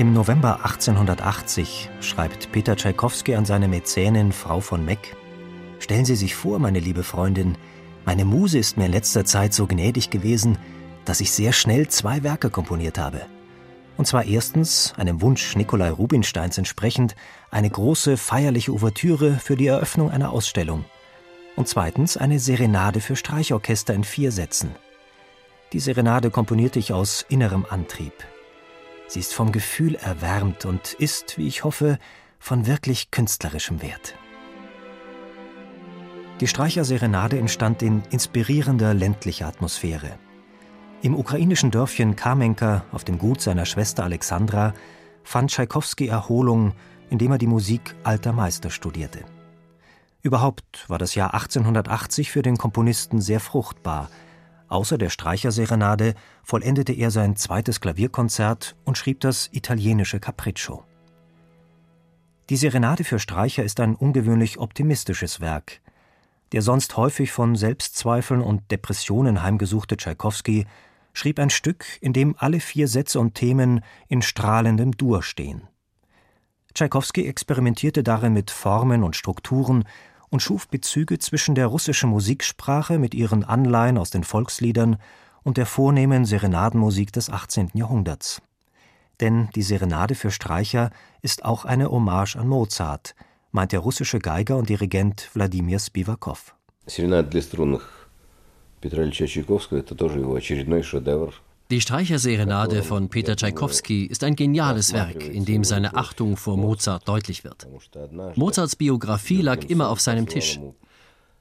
Im November 1880 schreibt Peter Tschaikowski an seine Mäzenin Frau von Meck: Stellen Sie sich vor, meine liebe Freundin, meine Muse ist mir in letzter Zeit so gnädig gewesen, dass ich sehr schnell zwei Werke komponiert habe. Und zwar erstens, einem Wunsch Nikolai Rubinsteins entsprechend, eine große feierliche Ouvertüre für die Eröffnung einer Ausstellung. Und zweitens eine Serenade für Streichorchester in vier Sätzen. Die Serenade komponierte ich aus innerem Antrieb. Sie ist vom Gefühl erwärmt und ist, wie ich hoffe, von wirklich künstlerischem Wert. Die Streicherserenade entstand in inspirierender ländlicher Atmosphäre. Im ukrainischen Dörfchen Kamenka auf dem Gut seiner Schwester Alexandra fand Tschaikowski Erholung, indem er die Musik alter Meister studierte. Überhaupt war das Jahr 1880 für den Komponisten sehr fruchtbar – Außer der Streicherserenade vollendete er sein zweites Klavierkonzert und schrieb das italienische Capriccio. Die Serenade für Streicher ist ein ungewöhnlich optimistisches Werk. Der sonst häufig von Selbstzweifeln und Depressionen heimgesuchte Tschaikowski schrieb ein Stück, in dem alle vier Sätze und Themen in strahlendem Dur stehen. Tschaikowski experimentierte darin mit Formen und Strukturen und schuf Bezüge zwischen der russischen Musiksprache mit ihren Anleihen aus den Volksliedern und der vornehmen Serenadenmusik des 18. Jahrhunderts. Denn die Serenade für Streicher ist auch eine Hommage an Mozart, meint der russische Geiger und Dirigent Wladimir Spivakov. Serenade для струнных Петра Ильича Чайковского – это тоже его очередной шедевр – die Streicherserenade von Peter Tschaikowski ist ein geniales Werk, in dem seine Achtung vor Mozart deutlich wird. Mozarts Biografie lag immer auf seinem Tisch.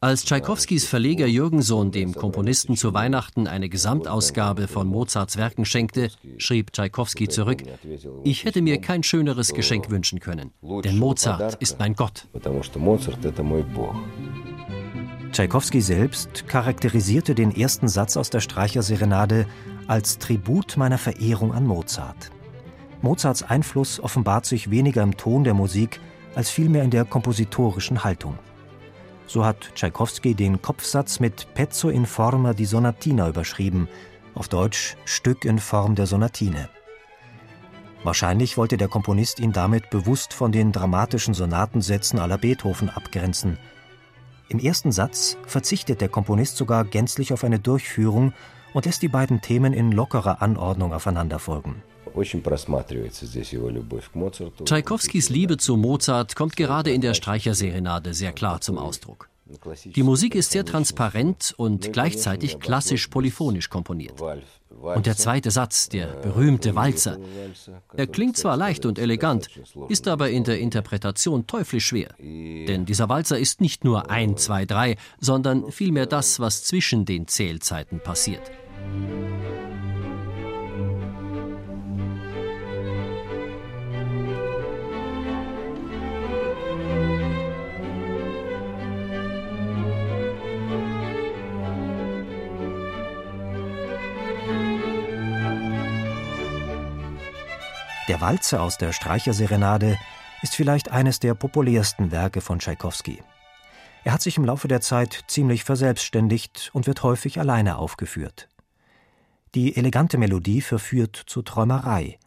Als Tschaikowskis Verleger Jürgensohn dem Komponisten zu Weihnachten eine Gesamtausgabe von Mozarts Werken schenkte, schrieb Tschaikowski zurück: Ich hätte mir kein schöneres Geschenk wünschen können, denn Mozart ist mein Gott. Tschaikowski selbst charakterisierte den ersten Satz aus der Streicherserenade als Tribut meiner Verehrung an Mozart. Mozarts Einfluss offenbart sich weniger im Ton der Musik als vielmehr in der kompositorischen Haltung. So hat Tschaikowski den Kopfsatz mit Pezzo in forma di Sonatina überschrieben, auf Deutsch Stück in Form der Sonatine. Wahrscheinlich wollte der Komponist ihn damit bewusst von den dramatischen Sonatensätzen aller Beethoven abgrenzen. Im ersten Tsatz verzichtet der Komponist sogar gänzlich auf eine Durchführung und lässt die beiden Themen in lockerer Anordnung aufeinander folgen. Tschaikowskis Liebe zu Mozart kommt gerade in der Streicherserenade sehr klar zum Ausdruck. Die Musik ist sehr transparent und gleichzeitig klassisch polyphonisch komponiert. Und der zweite Satz, der berühmte Walzer, er klingt zwar leicht und elegant, ist aber in der Interpretation teuflisch schwer. Denn dieser Walzer ist nicht nur ein, zwei, drei, sondern vielmehr das, was zwischen den Zählzeiten passiert. Der Walzer aus der Streicherserenade ist vielleicht eines der populärsten Werke von Tschaikowski. Er hat sich im Laufe der Zeit ziemlich verselbstständigt und wird häufig alleine aufgeführt. Die elegante Melodie verführt zur Träumerei.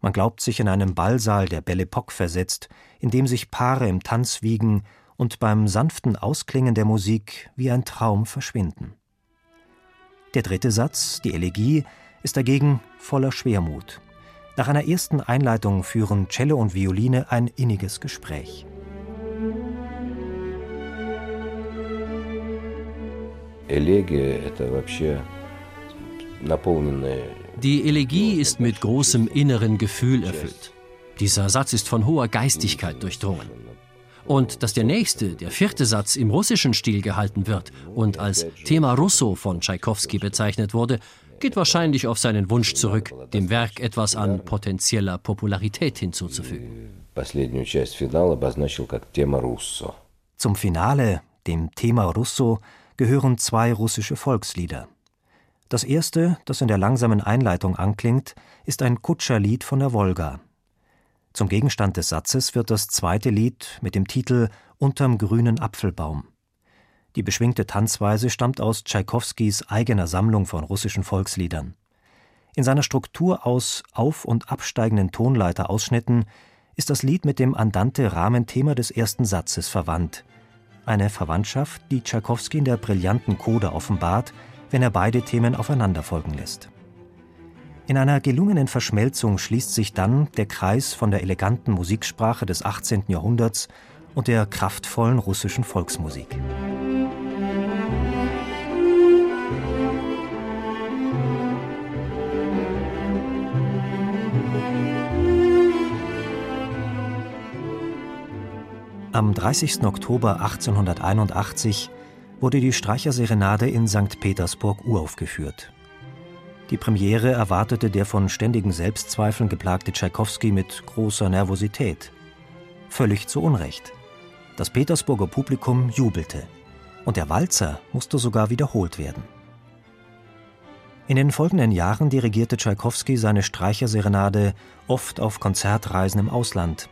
Man glaubt sich in einem Ballsaal der Belle Époque versetzt, in dem sich Paare im Tanz wiegen und beim sanften Ausklingen der Musik wie ein Traum verschwinden. Der dritte Satz, die Elegie, ist dagegen voller Schwermut. Nach einer ersten Einleitung führen Cello und Violine ein inniges Gespräch. Die Elegie ist mit großem inneren Gefühl erfüllt. Dieser Satz ist von hoher Geistigkeit durchdrungen. Und dass der nächste, der vierte Satz im russischen Stil gehalten wird und als Thema Russo von Tschaikowski bezeichnet wurde, geht wahrscheinlich auf seinen Wunsch zurück, dem Werk etwas an potenzieller Popularität hinzuzufügen. Zum Finale, dem Thema Russo, gehören zwei russische Volkslieder. Das erste, das in der langsamen Einleitung anklingt, ist ein Kutscherlied von der Wolga. Zum Gegenstand des Satzes wird das zweite Lied mit dem Titel Unterm grünen Apfelbaum. Die beschwingte Tanzweise stammt aus Tschaikowskis eigener Sammlung von russischen Volksliedern. In seiner Struktur aus auf- und absteigenden Tonleiterausschnitten ist das Lied mit dem Andante-Rahmenthema des ersten Satzes verwandt. Eine Verwandtschaft, die Tschaikowski in der brillanten Coda offenbart, wenn er beide Themen aufeinander folgen lässt. In einer gelungenen Verschmelzung schließt sich dann der Kreis von der eleganten Musiksprache des 18. Jahrhunderts und der kraftvollen russischen Volksmusik. Am 30. Oktober 1881 wurde die Streicherserenade in St. Petersburg uraufgeführt. Die Premiere erwartete der von ständigen Selbstzweifeln geplagte Tschaikowski mit großer Nervosität. Völlig zu Unrecht. Das Petersburger Publikum jubelte. Und der Walzer musste sogar wiederholt werden. In den folgenden Jahren dirigierte Tschaikowski seine Streicherserenade oft auf Konzertreisen im Ausland.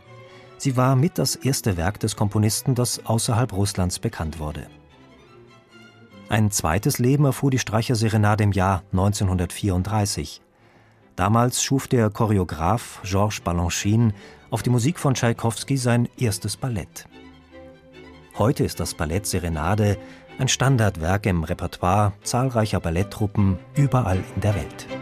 Sie war mit das erste Werk des Komponisten, das außerhalb Russlands bekannt wurde. Ein zweites Leben erfuhr die Streicherserenade im Jahr 1934. Damals schuf der Choreograf Georges Balanchine auf die Musik von Tschaikowski sein erstes Ballett. Heute ist das Ballett Serenade ein Standardwerk im Repertoire zahlreicher Balletttruppen überall in der Welt.